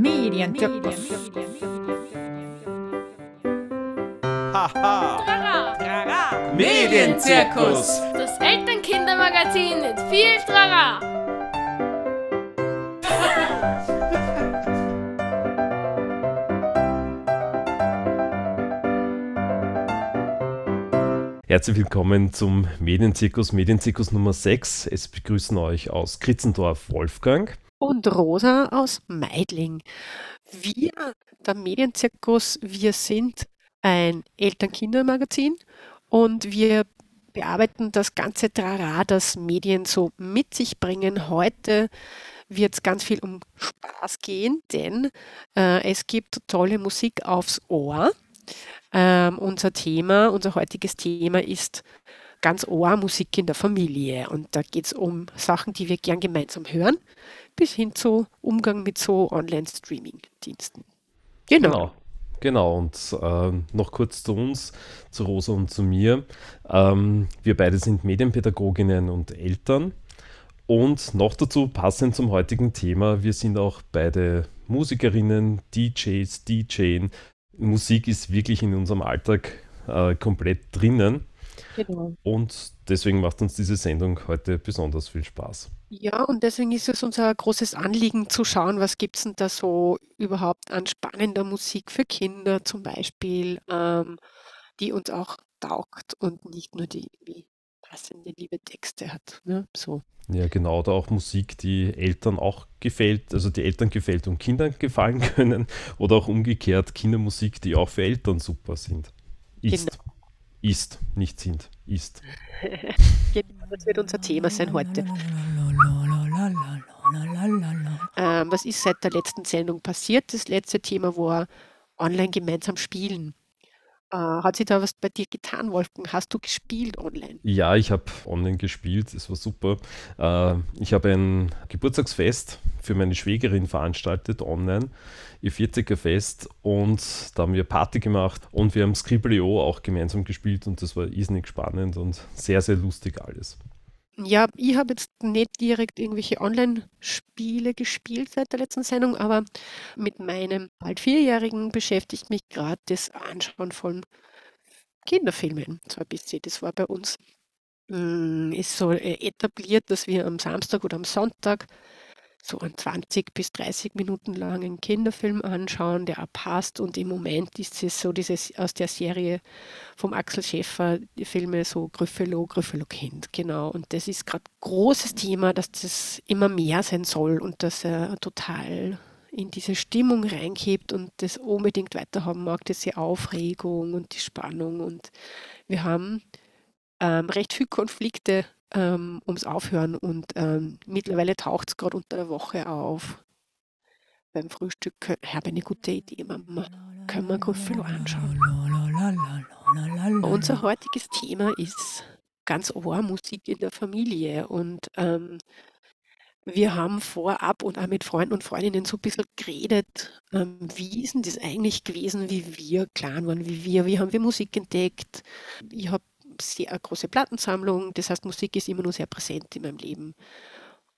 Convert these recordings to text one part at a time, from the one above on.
Medienzirkus. Haha. Medienzirkus. Das Elternkindermagazin mit viel Trara. Herzlich willkommen zum Medienzirkus, Medienzirkus Nummer 6. Es begrüßen euch aus Kritzendorf Wolfgang. Und Rosa aus Meidling. Wir, der Medienzirkus, wir sind ein Eltern-Kinder-Magazin und wir bearbeiten das ganze Trara, das Medien so mit sich bringen. Heute wird es ganz viel um Spaß gehen, denn äh, es gibt tolle Musik aufs Ohr. Ähm, unser Thema, unser heutiges Thema ist ganz Ohr Musik in der Familie. Und da geht es um Sachen, die wir gern gemeinsam hören, bis hin zu Umgang mit so Online-Streaming-Diensten. Genau. Genau. Genau, und ähm, noch kurz zu uns, zu Rosa und zu mir. Ähm, wir beide sind Medienpädagoginnen und Eltern. Und noch dazu, passend zum heutigen Thema, wir sind auch beide Musikerinnen, DJs, DJen. Musik ist wirklich in unserem Alltag äh, komplett drinnen. Genau. Und deswegen macht uns diese Sendung heute besonders viel Spaß. Ja, und deswegen ist es unser großes Anliegen zu schauen, was gibt es denn da so überhaupt an spannender Musik für Kinder zum Beispiel, ähm, die uns auch taugt und nicht nur die wie passende liebe Texte hat. Ne? So. Ja, genau, oder auch Musik, die Eltern auch gefällt, also die Eltern gefällt und Kindern gefallen können, oder auch umgekehrt Kindermusik, die auch für Eltern super sind. Ist. Ist, nicht sind, ist. Genau, das wird unser Thema sein heute. Ähm, was ist seit der letzten Sendung passiert? Das letzte Thema war online gemeinsam spielen. Äh, hat sich da was bei dir getan, Wolfgang? Hast du gespielt online? Ja, ich habe online gespielt, es war super. Äh, ich habe ein Geburtstagsfest für meine Schwägerin veranstaltet online, ihr 40er Fest, und da haben wir Party gemacht und wir haben Scribble.io auch gemeinsam gespielt und das war irrsinnig spannend und sehr, sehr lustig alles. Ja, ich habe jetzt nicht direkt irgendwelche Online-Spiele gespielt seit der letzten Sendung, aber mit meinem bald Vierjährigen beschäftigt mich gerade das Anschauen von Kinderfilmen so ein bisschen. Das war bei uns, mm, ist so äh, etabliert, dass wir am Samstag oder am Sonntag so einen 20 bis 30 Minuten langen Kinderfilm anschauen, der auch passt. Und im Moment ist es so dieses aus der Serie vom Axel Schäfer, die Filme so Gryffalo, Gryffalo Kind, genau. Und das ist gerade großes Thema, dass das immer mehr sein soll und dass er total in diese Stimmung reingibt und das unbedingt weiterhaben mag, diese Aufregung und die Spannung. Und wir haben ähm, recht viele Konflikte ähm, ums Aufhören und ähm, mittlerweile taucht es gerade unter der Woche auf. Beim Frühstück habe eine gute Idee, Mama. Können wir Gruffalo anschauen? Unser heutiges Thema ist ganz Ohr Musik in der Familie und ähm, wir haben vorab und auch mit Freunden und Freundinnen so ein bisschen geredet, ähm, wie ist denn das eigentlich gewesen, wie wir klein waren, wie wir, wie haben wir Musik entdeckt. Ich habe sehr eine große Plattensammlung, das heißt, Musik ist immer noch sehr präsent in meinem Leben.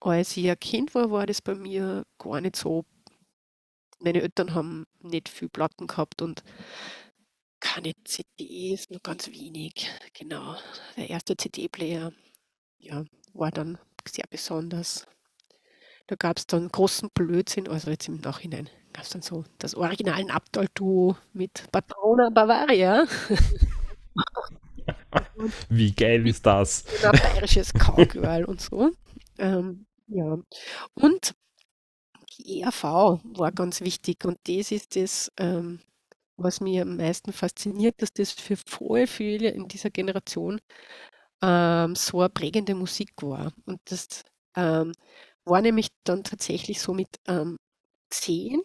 Als ich ein Kind war, war das bei mir gar nicht so. Meine Eltern haben nicht viel Platten gehabt und keine CDs, nur ganz wenig. Genau, der erste CD-Player ja, war dann sehr besonders. Da gab es dann großen Blödsinn, also jetzt im Nachhinein gab es dann so das originalen Abtal-Duo mit Patrona Bavaria. Wie geil ist das? ein bayerisches Cowgirl und so. Ähm, ja. Und die ERV war ganz wichtig und das ist das, ähm, was mir am meisten fasziniert, dass das für voll viele in dieser Generation ähm, so eine prägende Musik war. Und das ähm, war nämlich dann tatsächlich so mit ähm, 10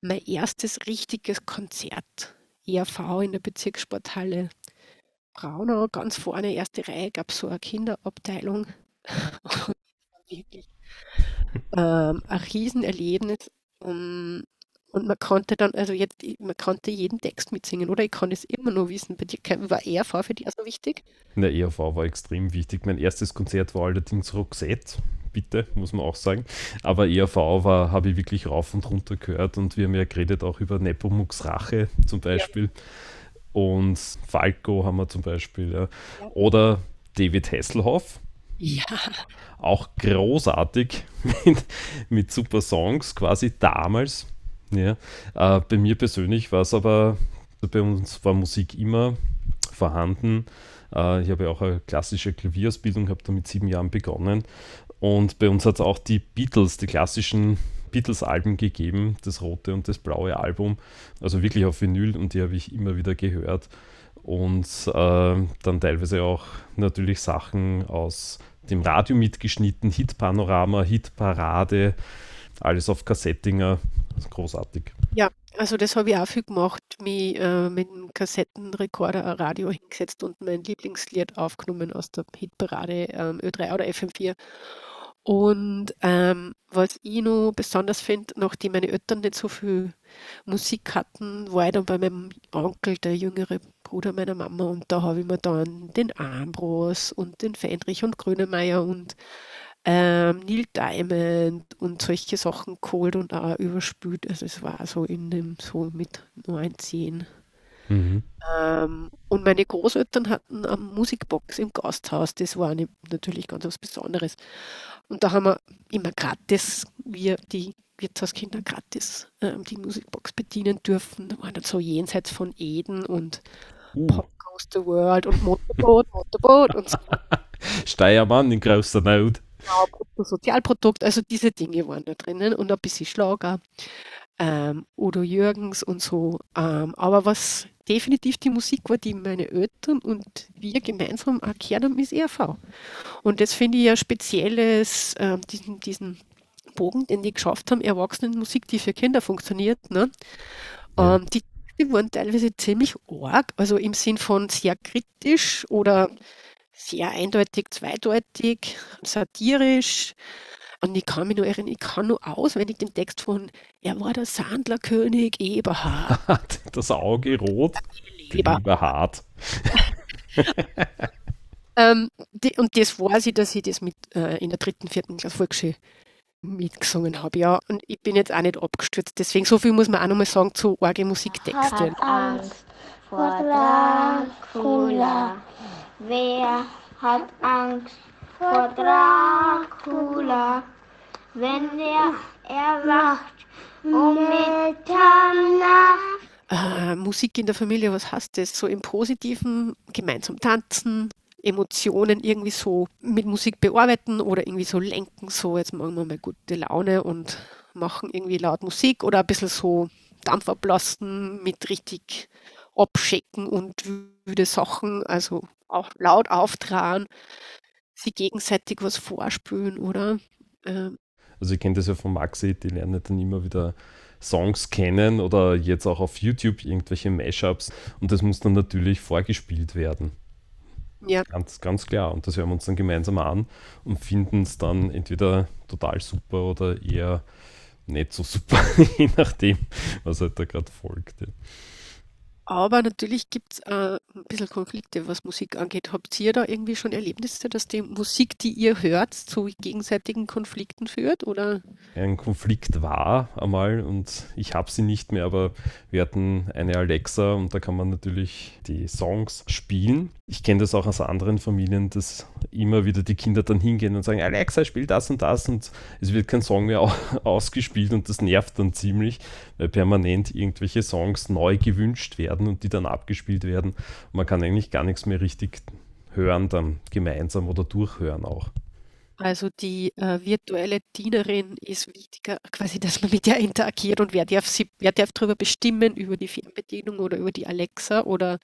mein erstes richtiges Konzert. ERV in der Bezirkssporthalle Braunau, ganz vorne, erste Reihe, gab es so eine Kinderabteilung. Und wirklich ähm, ein Riesenerlebnis. Um, und man konnte dann, also jetzt, man konnte jeden Text mitsingen, oder? Ich kann es immer noch wissen. Bei dir war ERV für dich auch so wichtig? Der ERV war extrem wichtig. Mein erstes Konzert war allerdings Roxette. bitte, muss man auch sagen. Aber ERV war, habe ich wirklich rauf und runter gehört und wir haben ja geredet auch über Nepomuk's Rache zum Beispiel. Ja. Und Falco haben wir zum Beispiel. Ja. Oder David Hasselhoff. Ja. Auch großartig mit, mit super Songs, quasi damals. Ja. Äh, bei mir persönlich war es aber, bei uns war Musik immer vorhanden. Äh, ich habe ja auch eine klassische Klavierausbildung, habe da mit sieben Jahren begonnen. Und bei uns hat es auch die Beatles, die klassischen Beatles-Alben gegeben, das rote und das blaue Album, also wirklich auf Vinyl und die habe ich immer wieder gehört. Und äh, dann teilweise auch natürlich Sachen aus dem Radio mitgeschnitten, Hit-Panorama, Hit-Parade, alles auf Kassettinger, großartig. Ja, also das habe ich auch viel gemacht, mich äh, mit einem Kassettenrekorder ein Radio hingesetzt und mein Lieblingslied aufgenommen aus der Hitparade ähm, Ö3 oder FM4. Und ähm, was ich noch besonders finde, nachdem meine Eltern nicht so viel Musik hatten, war ich dann bei meinem Onkel, der jüngere Bruder meiner Mama, und da habe ich mir dann den Ambros und den Feinrich und Grönemeyer und ähm, Neil Diamond und solche Sachen geholt und auch überspült. Also es war so in dem, so mit 9, 10. Mhm. Ähm, und meine Großeltern hatten eine Musikbox im Gasthaus. Das war eine, natürlich ganz was Besonderes. Und da haben wir immer gratis, wir die Wirtshauskinder gratis ähm, die Musikbox bedienen dürfen. Da waren dann so jenseits von Eden und uh. Pop Goes the World und Motorboot, Motorboot und so. Steiermann in größter Not. Genau, Bruttosozialprodukt, also diese Dinge waren da drinnen und ein bisschen Schlager. Ähm, Udo Jürgens und so. Ähm, aber was definitiv die Musik war, die meine Eltern und wir gemeinsam erklärt haben, ist ERV. Und das finde ich ja spezielles, äh, diesen, diesen Bogen, den die geschafft haben, Erwachsenenmusik, die für Kinder funktioniert. Ne? Ähm, die, die waren teilweise ziemlich arg, also im Sinn von sehr kritisch oder sehr eindeutig, zweideutig, satirisch. Und ich kann mich nur erinnern, ich kann nur auswendig den Text von Er war der Sandlerkönig Eberhard. das Auge rot, Leber. Eberhard. ähm, die, und das weiß ich, dass ich das mit äh, in der dritten, vierten Klasse Volksschule mitgesungen habe, ja. Und ich bin jetzt auch nicht abgestürzt. Deswegen, so viel muss man auch nochmal sagen zu orge Musiktexten. Angst vor Dracula. Wer hat Angst vor Dracula? Wenn er erwacht um Mitternacht. Äh, Musik in der Familie, was heißt das? So im Positiven, gemeinsam tanzen, Emotionen irgendwie so mit Musik bearbeiten oder irgendwie so lenken, so jetzt machen wir mal gute Laune und machen irgendwie laut Musik oder ein bisschen so Dampf ablassen mit richtig abschicken und wüde Sachen, also auch laut auftragen, sie gegenseitig was vorspülen, oder? Ähm. Also ich kenne das ja von Maxi, die lernen dann immer wieder Songs kennen oder jetzt auch auf YouTube irgendwelche Mashups und das muss dann natürlich vorgespielt werden. Ja. Ganz, ganz klar. Und das hören wir uns dann gemeinsam an und finden es dann entweder total super oder eher nicht so super, je nachdem, was halt da gerade folgt. Ja. Aber natürlich gibt es äh, ein bisschen Konflikte, was Musik angeht. Habt ihr da irgendwie schon Erlebnisse, dass die Musik, die ihr hört, zu gegenseitigen Konflikten führt? Oder? Ein Konflikt war einmal und ich habe sie nicht mehr, aber wir hatten eine Alexa und da kann man natürlich die Songs spielen. Ich kenne das auch aus anderen Familien, dass immer wieder die Kinder dann hingehen und sagen, Alexa, spiel das und das und es wird kein Song mehr ausgespielt und das nervt dann ziemlich, weil permanent irgendwelche Songs neu gewünscht werden und die dann abgespielt werden. Man kann eigentlich gar nichts mehr richtig hören, dann gemeinsam oder durchhören auch. Also die äh, virtuelle Dienerin ist wichtiger, quasi, dass man mit der interagiert und wer darf, sie, wer darf darüber bestimmen, über die Fernbedienung oder über die Alexa oder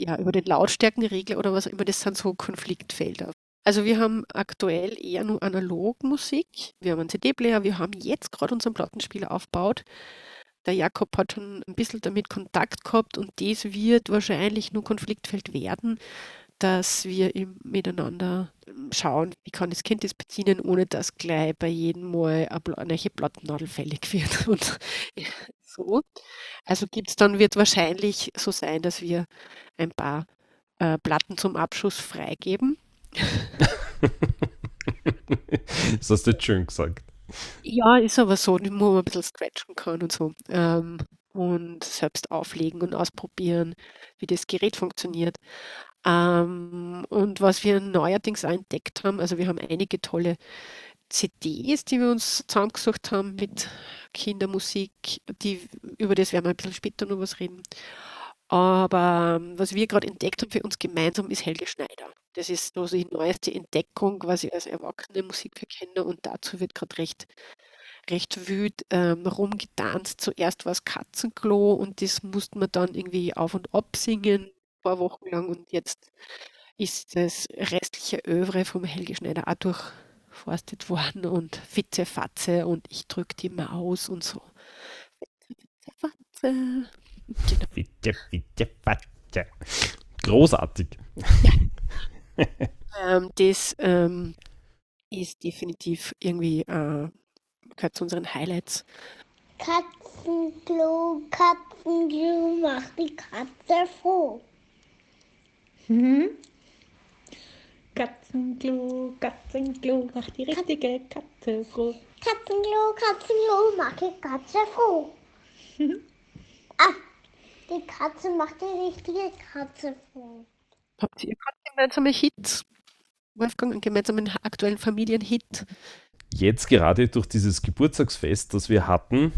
ja, über den Lautstärkenregler oder was immer, das sind so Konfliktfelder. Also wir haben aktuell eher nur Analogmusik. Wir haben einen CD-Player, wir haben jetzt gerade unseren Plattenspieler aufgebaut. Der Jakob hat schon ein bisschen damit Kontakt gehabt und das wird wahrscheinlich nur Konfliktfeld werden, dass wir miteinander schauen, wie kann das Kind das bedienen, ohne dass gleich bei jedem Mal eine Plattennadel fällig wird. Und so. Also gibt's dann, wird wahrscheinlich so sein, dass wir ein paar äh, Platten zum Abschuss freigeben. das hast du jetzt schön gesagt. Ja, ist aber so, wo man ein bisschen stretchen kann und so. Ähm, und selbst auflegen und ausprobieren, wie das Gerät funktioniert. Ähm, und was wir neuerdings auch entdeckt haben, also wir haben einige tolle CDs, die wir uns zusammengesucht haben mit Kindermusik, die, über das werden wir ein bisschen später noch was reden. Aber ähm, was wir gerade entdeckt haben für uns gemeinsam, ist Helge Schneider. Das ist so die neueste Entdeckung quasi als erwachsene Musik für Kinder und dazu wird gerade recht, recht wüt ähm, rumgetanzt. Zuerst war es Katzenklo und das mussten wir dann irgendwie auf und ab singen, paar Wochen lang und jetzt ist das restliche Övre vom Helge Schneider auch durchforstet worden und Fitze Fatze und ich drück die Maus und so. Fitze Fatze. Genau. Fitte, fitte, fatte. Großartig. Ja. ähm, das ähm, ist definitiv irgendwie, äh, gehört zu unseren Highlights. Katzenklo, Katzenklo, macht die Katze froh. Mhm. Katzenklo, Katzenklo, macht die richtige Katze froh. Katzenklo, Katzenklo, macht die Katze froh. ah, die Katze macht die richtige Katze froh. Habt ihr gerade gemeinsame Hits? Wolfgang, einen gemeinsamen aktuellen Familienhit? Jetzt gerade durch dieses Geburtstagsfest, das wir hatten,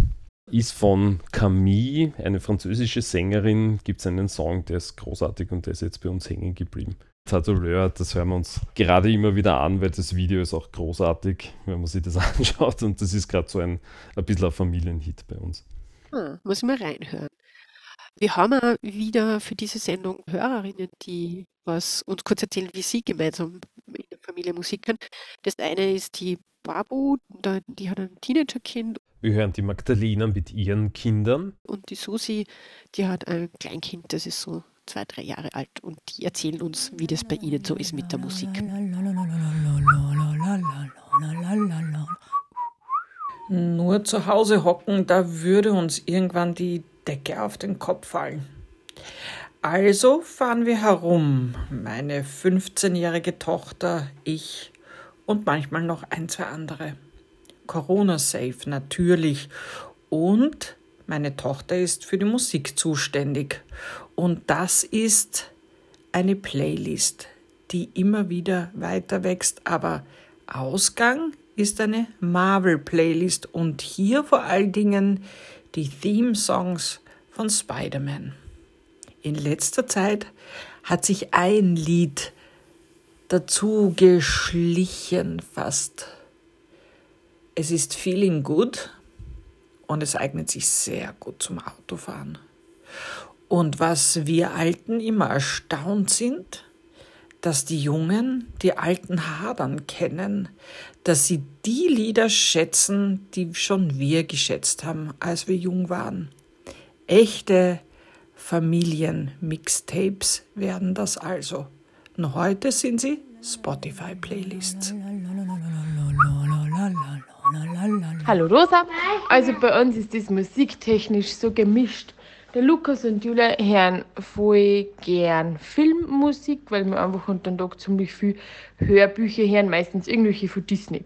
ist von Camille, eine französische Sängerin, gibt es einen Song, der ist großartig und der ist jetzt bei uns hängen geblieben. Tatoleur, das hören wir uns gerade immer wieder an, weil das Video ist auch großartig, wenn man sich das anschaut und das ist gerade so ein, ein bisschen ein Familienhit bei uns. Hm, muss ich mal reinhören. Wir haben auch wieder für diese Sendung Hörerinnen, die was uns kurz erzählen, wie sie gemeinsam in der Familie Musik hören. Das eine ist die Babu, die hat ein Teenagerkind. Wir hören die Magdalena mit ihren Kindern. Und die Susi, die hat ein Kleinkind, das ist so zwei, drei Jahre alt. Und die erzählen uns, wie das bei ihnen so ist mit der Musik. Nur zu Hause hocken, da würde uns irgendwann die Decke auf den Kopf fallen. Also fahren wir herum, meine 15-jährige Tochter, ich und manchmal noch ein, zwei andere. Corona-safe natürlich. Und meine Tochter ist für die Musik zuständig. Und das ist eine Playlist, die immer wieder weiter wächst. Aber Ausgang ist eine Marvel-Playlist und hier vor allen Dingen die Theme-Songs von Spider-Man. In letzter Zeit hat sich ein Lied dazu geschlichen fast. Es ist Feeling Good und es eignet sich sehr gut zum Autofahren. Und was wir Alten immer erstaunt sind, dass die Jungen die alten Hadern kennen, dass sie die Lieder schätzen, die schon wir geschätzt haben, als wir jung waren. Echte Familien-Mixtapes werden das also. Und heute sind sie Spotify-Playlists. Hallo Rosa. Also bei uns ist das musiktechnisch so gemischt. Der Lukas und Julia hören voll gern Filmmusik, weil wir einfach unter dem Tag ziemlich viel Hörbücher hören, meistens irgendwelche von Disney.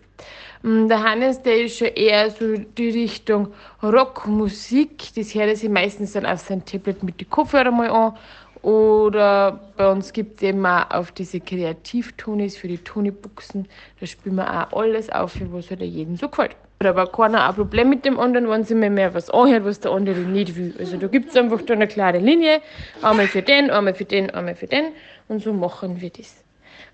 Mm, der Hannes, der ist schon eher so die Richtung Rockmusik. Das hört er sich meistens dann auf sein Tablet mit den Kopfhörern mal an. Oder bei uns gibt es auch auf diese Kreativtonis für die Tonibuchsen. Da spielen wir auch alles auf, was halt jedem so gefällt. Da aber keiner ein Problem mit dem anderen, wenn sie mir mehr was anhört, was der andere nicht will. Also da gibt es einfach da eine klare Linie. Einmal für den, einmal für den, einmal für den. Und so machen wir das.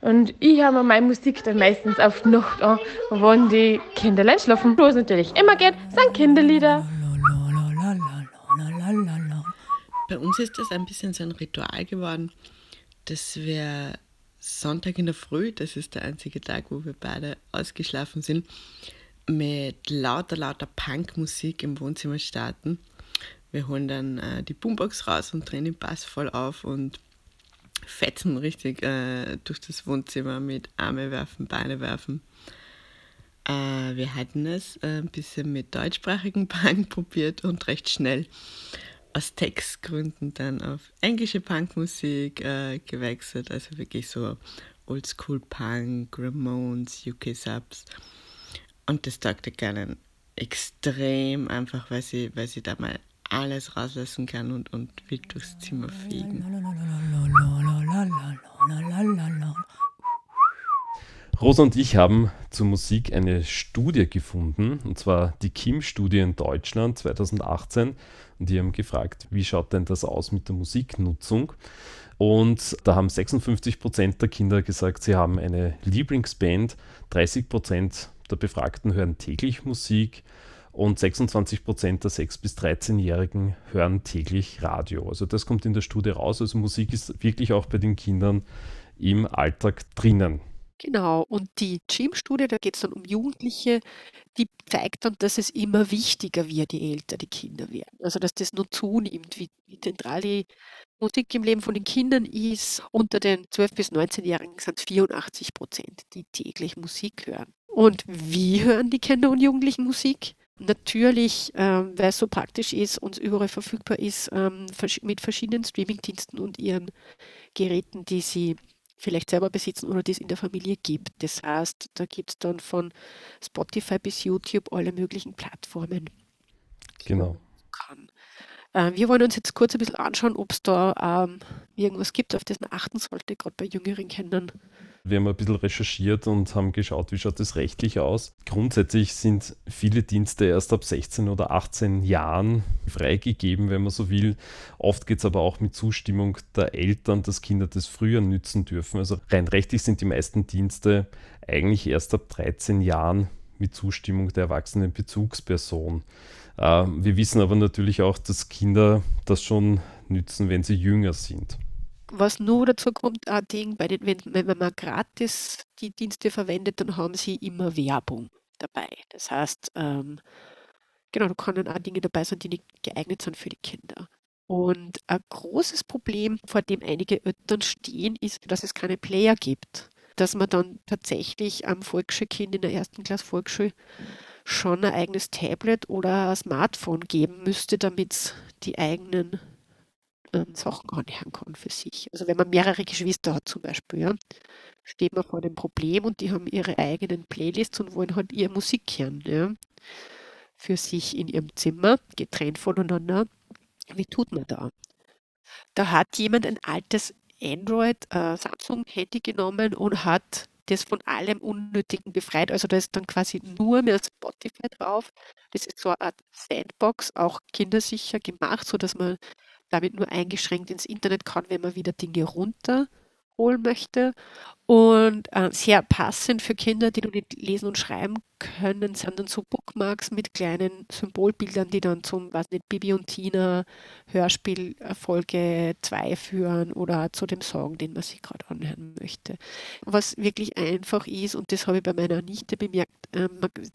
Und ich habe meine Musik dann meistens auf die Nacht an, wenn die Kinderlein schlafen. Wo es natürlich immer geht, sind Kinderlieder. Bei uns ist das ein bisschen so ein Ritual geworden, dass wir Sonntag in der Früh, das ist der einzige Tag, wo wir beide ausgeschlafen sind, mit lauter, lauter Punkmusik im Wohnzimmer starten. Wir holen dann äh, die Boombox raus und drehen den Bass voll auf und fetzen richtig äh, durch das Wohnzimmer mit Arme werfen, Beine werfen. Äh, wir hatten es äh, ein bisschen mit deutschsprachigen Punk probiert und recht schnell aus Textgründen dann auf englische Punkmusik äh, gewechselt. Also wirklich so Oldschool Punk, Ramones, UK Subs. Und das taugt der Kerlen extrem, einfach weil sie, weil sie da mal alles rauslassen kann und, und wild durchs Zimmer fliegen. Rosa und ich haben zur Musik eine Studie gefunden, und zwar die Kim-Studie in Deutschland 2018. Und die haben gefragt, wie schaut denn das aus mit der Musiknutzung? Und da haben 56 Prozent der Kinder gesagt, sie haben eine Lieblingsband, 30 Prozent der Befragten hören täglich Musik und 26 Prozent der 6- bis 13-Jährigen hören täglich Radio. Also das kommt in der Studie raus. Also Musik ist wirklich auch bei den Kindern im Alltag drinnen. Genau, und die Gym-Studie, da geht es dann um Jugendliche, die zeigt dann, dass es immer wichtiger wird, je älter die Kinder werden. Also dass das nur zunimmt, wie, wie zentral die Musik im Leben von den Kindern ist. Unter den 12- bis 19-Jährigen sind es 84 Prozent, die täglich Musik hören. Und wie hören die Kinder und Jugendlichen Musik? Natürlich, ähm, weil es so praktisch ist und überall verfügbar ist, ähm, mit verschiedenen Streamingdiensten und ihren Geräten, die sie vielleicht selber besitzen oder die es in der Familie gibt. Das heißt, da gibt es dann von Spotify bis YouTube alle möglichen Plattformen. Genau. Kann. Äh, wir wollen uns jetzt kurz ein bisschen anschauen, ob es da ähm, irgendwas gibt, auf das man achten sollte, gerade bei jüngeren Kindern. Wir haben ein bisschen recherchiert und haben geschaut, wie schaut das rechtlich aus. Grundsätzlich sind viele Dienste erst ab 16 oder 18 Jahren freigegeben, wenn man so will. Oft geht es aber auch mit Zustimmung der Eltern, dass Kinder das früher nützen dürfen. Also rein rechtlich sind die meisten Dienste eigentlich erst ab 13 Jahren mit Zustimmung der erwachsenen Bezugsperson. Äh, wir wissen aber natürlich auch, dass Kinder das schon nützen, wenn sie jünger sind. Was nur dazu kommt, ein Ding, bei den, wenn, wenn man gratis die Dienste verwendet, dann haben sie immer Werbung dabei. Das heißt, ähm, genau, da können auch Dinge dabei sein, die nicht geeignet sind für die Kinder. Und ein großes Problem, vor dem einige Eltern stehen, ist, dass es keine Player gibt. Dass man dann tatsächlich am Volksschulkind in der ersten Klasse Volksschule schon ein eigenes Tablet oder ein Smartphone geben müsste, damit es die eigenen ähm, Sachen anhören kann für sich. Also wenn man mehrere Geschwister hat zum Beispiel, ja, steht man vor dem Problem und die haben ihre eigenen Playlists und wollen halt ihre Musik hören, ja, für sich in ihrem Zimmer, getrennt voneinander. Wie tut man da? Da hat jemand ein altes Android äh, Samsung Handy genommen und hat das von allem Unnötigen befreit. Also da ist dann quasi nur mehr Spotify drauf. Das ist so eine Art Sandbox, auch kindersicher gemacht, sodass man damit nur eingeschränkt ins Internet kann, wenn man wieder Dinge runterholen möchte. Und äh, sehr passend für Kinder, die noch nicht lesen und schreiben können, sind dann so Bookmarks mit kleinen Symbolbildern, die dann zum, weiß nicht, Bibi und Tina Hörspiel Folge 2 führen oder zu dem Song, den man sich gerade anhören möchte. Was wirklich einfach ist, und das habe ich bei meiner Nichte bemerkt, äh,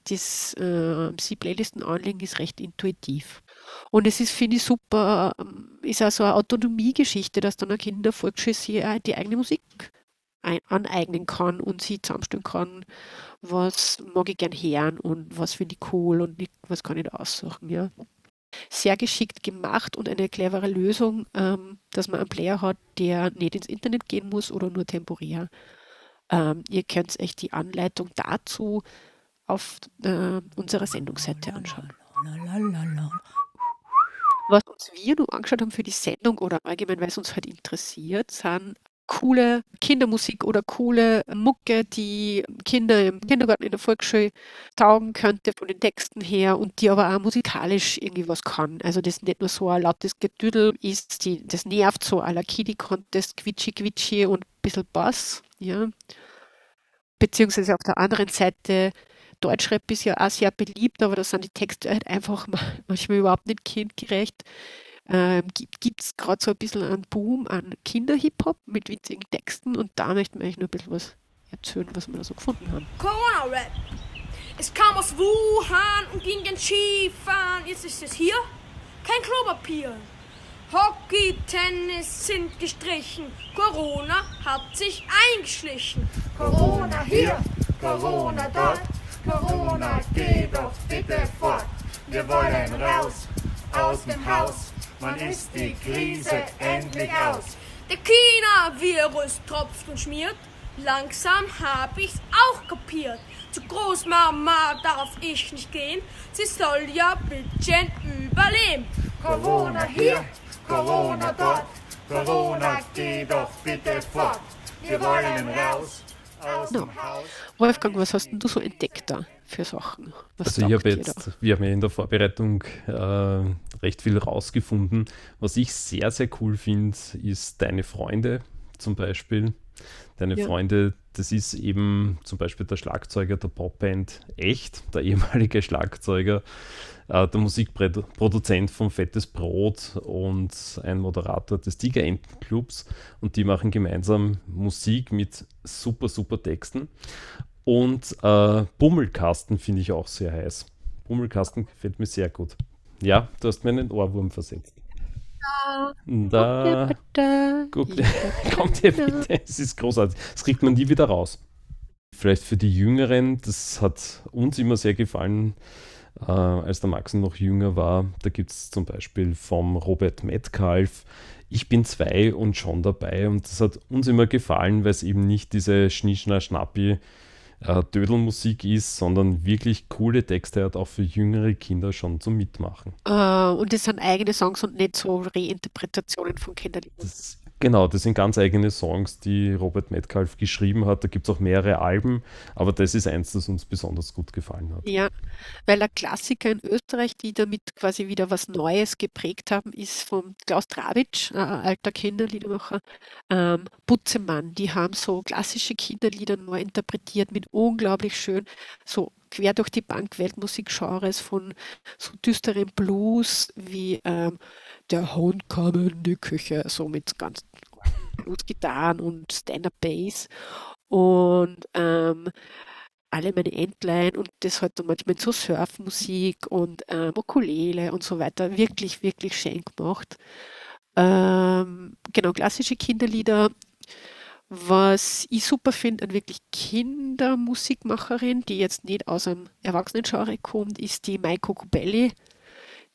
das äh, sie Playlisten anlegen ist recht intuitiv. Und es ist, finde ich, super, ähm, ist auch so eine Autonomiegeschichte, dass dann ein Kind in der Volksschule die eigene Musik ein, aneignen kann und sie zusammenstellen kann, was mag ich gern hören und was finde ich cool und was kann ich da aussuchen, ja. Sehr geschickt gemacht und eine clevere Lösung, ähm, dass man einen Player hat, der nicht ins Internet gehen muss oder nur temporär. Ähm, ihr könnt euch die Anleitung dazu auf äh, unserer Sendungsseite anschauen. Was uns wir nur angeschaut haben für die Sendung oder allgemein, weil es uns halt interessiert, sind coole Kindermusik oder coole Mucke, die Kinder im Kindergarten, in der Volksschule taugen könnte von den Texten her und die aber auch musikalisch irgendwie was kann. Also das nicht nur so ein lautes Gedüdel ist, die, das nervt so la Kiddie Contest, Quitschi Quitschi und ein bisschen Bass, ja. Beziehungsweise auf der anderen Seite Deutschrap ist ja auch sehr beliebt, aber da sind die Texte halt einfach manchmal überhaupt nicht kindgerecht ähm, gibt es gerade so ein bisschen einen Boom an Kinder-Hip-Hop mit witzigen Texten und da möchten wir eigentlich nur ein bisschen was erzählen, was wir da so gefunden haben. Corona-Rap. Es kam aus Wuhan und ging in Skifahren. Jetzt ist es hier. Kein Klopapier. Hockey, Tennis sind gestrichen. Corona hat sich eingeschlichen. Corona hier, Corona dort. Corona, geh doch bitte fort. Wir wollen raus aus dem Haus. Man ist die Krise endlich aus. Der China-Virus tropft und schmiert. Langsam hab ich's auch kapiert. Zu Großmama darf ich nicht gehen, sie soll ja bisschen überleben. Corona hier, Corona dort, Corona geh doch bitte fort. Wir wollen raus aus No. dem Haus. Wolfgang, was hast denn du so entdeckt da für Sachen? Was Also ich habe jetzt, wir haben ja in der Vorbereitung äh, recht viel rausgefunden. Was ich sehr, sehr cool finde, ist Deine Freunde zum Beispiel. Deine Ja. Freunde, das ist eben zum Beispiel der Schlagzeuger der Popband Echt, der ehemalige Schlagzeuger, äh, der Musikproduzent von Fettes Brot und ein Moderator des Tiger Enten Clubs und die machen gemeinsam Musik mit super, super Texten. Und äh, Bummelkasten finde ich auch sehr heiß. Bummelkasten gefällt mir sehr gut. Ja, du hast mir einen Ohrwurm versetzt. Da, Da, guck, kommt ihr bitte, es ist großartig. Das kriegt man nie wieder raus. Vielleicht für die Jüngeren, das hat uns immer sehr gefallen, äh, als der Max noch jünger war. Da gibt es zum Beispiel vom Robert Metcalf, ich bin zwei und schon dabei. Und das hat uns immer gefallen, weil es eben nicht diese Schnischner-Schnappi äh, Dödelmusik ist, sondern wirklich coole Texte hat, auch für jüngere Kinder schon zum Mitmachen. Äh, und das sind eigene Songs und nicht so Reinterpretationen von Kinderliedern. Genau, das sind ganz eigene Songs, die Robert Metcalf geschrieben hat. Da gibt es auch mehrere Alben, aber das ist eins, das uns besonders gut gefallen hat. Ja, weil ein Klassiker in Österreich, die damit quasi wieder was Neues geprägt haben, ist von Klaus Trawitsch, ein alter Kinderliedermacher, ähm, Butzemann. Die haben so klassische Kinderlieder neu interpretiert mit unglaublich schön, so quer durch die Bank Weltmusikgenres von so düsteren Blues wie ähm, Der Hund kam in die Küche, so mit ganz Bluesgitarren und Stand-Up Bass. Und ähm, alle meine Entlein und das halt dann manchmal so Surfmusik und ähm, Ukulele und so weiter. Wirklich, wirklich schön gemacht. Ähm, genau, klassische Kinderlieder. Was ich super finde, eine wirklich Kindermusikmacherin, die jetzt nicht aus einem Erwachsenengenre kommt, ist die Maiko Cubelli.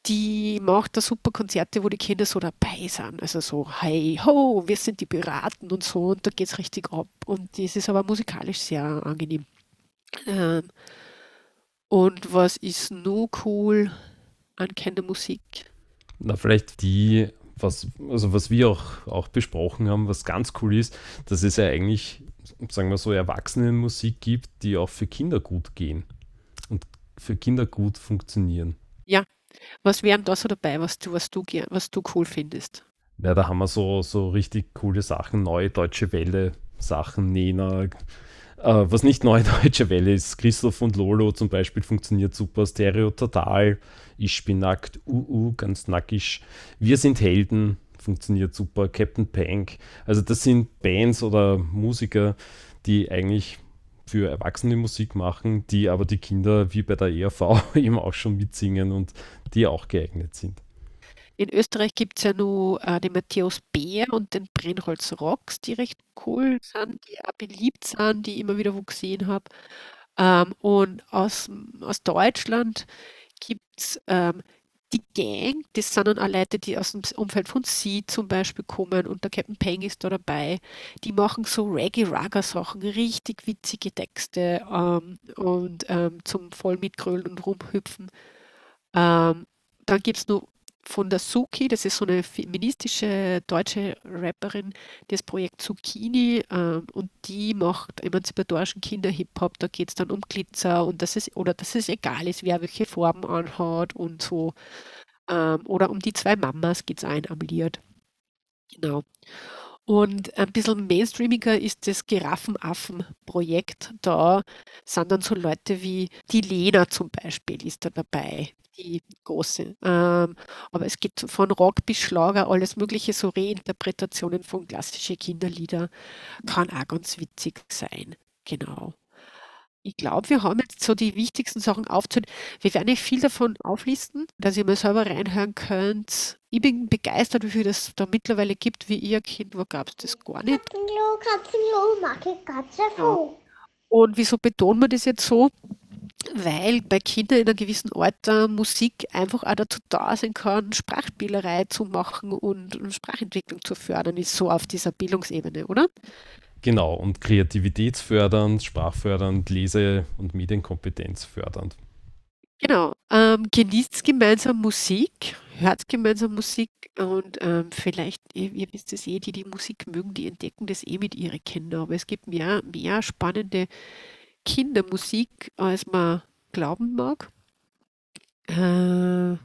Die macht da super Konzerte, wo die Kinder so dabei sind. Also so, hey, ho, wir sind die Piraten und so. Und da geht es richtig ab. Und das ist aber musikalisch sehr angenehm. Ähm, und was ist nur cool an Kindermusik? Na, vielleicht die, was, also was wir auch, auch besprochen haben, was ganz cool ist, dass es ja eigentlich, sagen wir so, Erwachsenenmusik gibt, die auch für Kinder gut gehen und für Kinder gut funktionieren. Ja, was wären da so dabei, was du, was du, was du cool findest? Ja, da haben wir so, so richtig coole Sachen, neue Deutsche Welle, Sachen, Nena. Äh, was nicht neue Deutsche Welle ist, Christoph und Lolo zum Beispiel funktioniert super, Stereo Total, Ich bin nackt, UU, ganz nackig, Wir sind Helden funktioniert super, Captain Pank. Also das sind Bands oder Musiker, die eigentlich für Erwachsene Musik machen, die aber die Kinder wie bei der ERV eben auch schon mitsingen und die auch geeignet sind. In Österreich gibt es ja nur äh, den Matthäus Bär und den Brennholz Rocks, die recht cool sind, die auch beliebt sind, die ich immer wieder wo gesehen habe. Ähm, und aus, aus Deutschland gibt es ähm, die Gang, das sind dann auch Leute, die aus dem Umfeld von Sie zum Beispiel kommen und der Captain Peng ist da dabei. Die machen so Reggae-Raga-Sachen, richtig witzige Texte ähm, und ähm, zum voll mitgrölen und rumhüpfen. Ähm, dann gibt es noch von der Suki, das ist so eine feministische deutsche Rapperin, das Projekt Zucchini ähm, und die macht emanzipatorischen Kinder-Hip-Hop. Da geht es dann um Glitzer und das ist, oder dass es egal ist, wer welche Farben anhat und so. Ähm, oder um die zwei Mamas geht es ein am Lied. Genau. Und ein bisschen mainstreamiger ist das Giraffenaffen-Projekt. Da sind dann so Leute wie die Lena zum Beispiel ist da dabei, die große. Ähm, aber es geht von Rock bis Schlager, alles mögliche, so Reinterpretationen von klassischen Kinderlieder. Kann auch ganz witzig sein. Genau. Ich glaube, wir haben jetzt so die wichtigsten Sachen aufzählt. Wir werden nicht viel davon auflisten, dass ihr mal selber reinhören könnt. Ich bin begeistert, wie viel es da mittlerweile gibt. Wie ihr Kind, wo gab es das gar nicht. Katzenlo, Katzenlo, mag ich Katze froh. Und wieso betonen wir das jetzt so? Weil bei Kindern in einem gewissen Alter Musik einfach auch dazu da sein kann, Sprachspielerei zu machen und Sprachentwicklung zu fördern, ist so auf dieser Bildungsebene, oder? Genau, und kreativitätsfördernd, sprachfördernd, Lese- und Medienkompetenz fördernd. Genau. Ähm, genießt gemeinsam Musik, hört gemeinsam Musik und ähm, vielleicht, ihr, ihr wisst es eh, die die Musik mögen, die entdecken das eh mit ihren Kindern. Aber es gibt mehr, mehr spannende Kindermusik, als man glauben mag. Äh,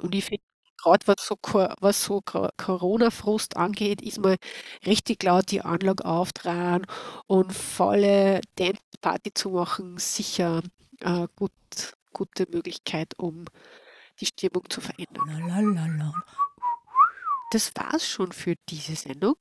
und ich finde, gerade was so, was so Corona-Frust angeht, ist mal richtig laut die Anlage auftragen und volle Dance-Party zu machen, sicher äh, gut, gute Möglichkeit, um die Stimmung zu verändern. Lalalala. Das war's schon für diese Sendung.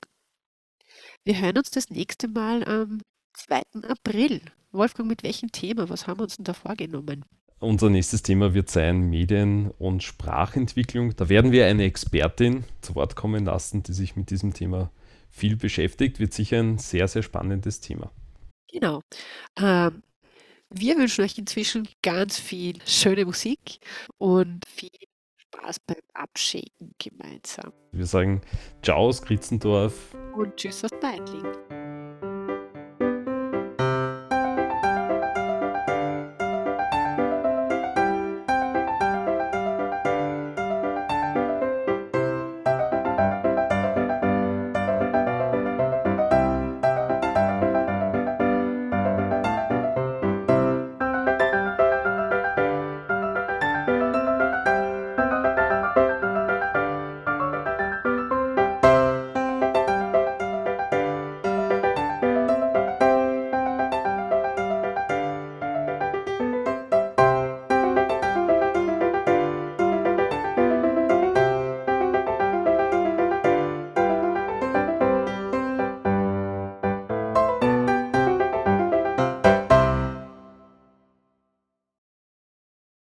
Wir hören uns das nächste Mal am 2. April. Wolfgang, mit welchem Thema? Was haben wir uns denn da vorgenommen? Unser nächstes Thema wird sein Medien- und Sprachentwicklung. Da werden wir eine Expertin zu Wort kommen lassen, die sich mit diesem Thema viel beschäftigt. Wird sicher ein sehr, sehr spannendes Thema. Genau. Ähm, wir wünschen euch inzwischen ganz viel schöne Musik und viel Spaß beim Abschicken gemeinsam. Wir sagen Ciao aus Kritzendorf und Tschüss aus Beitling.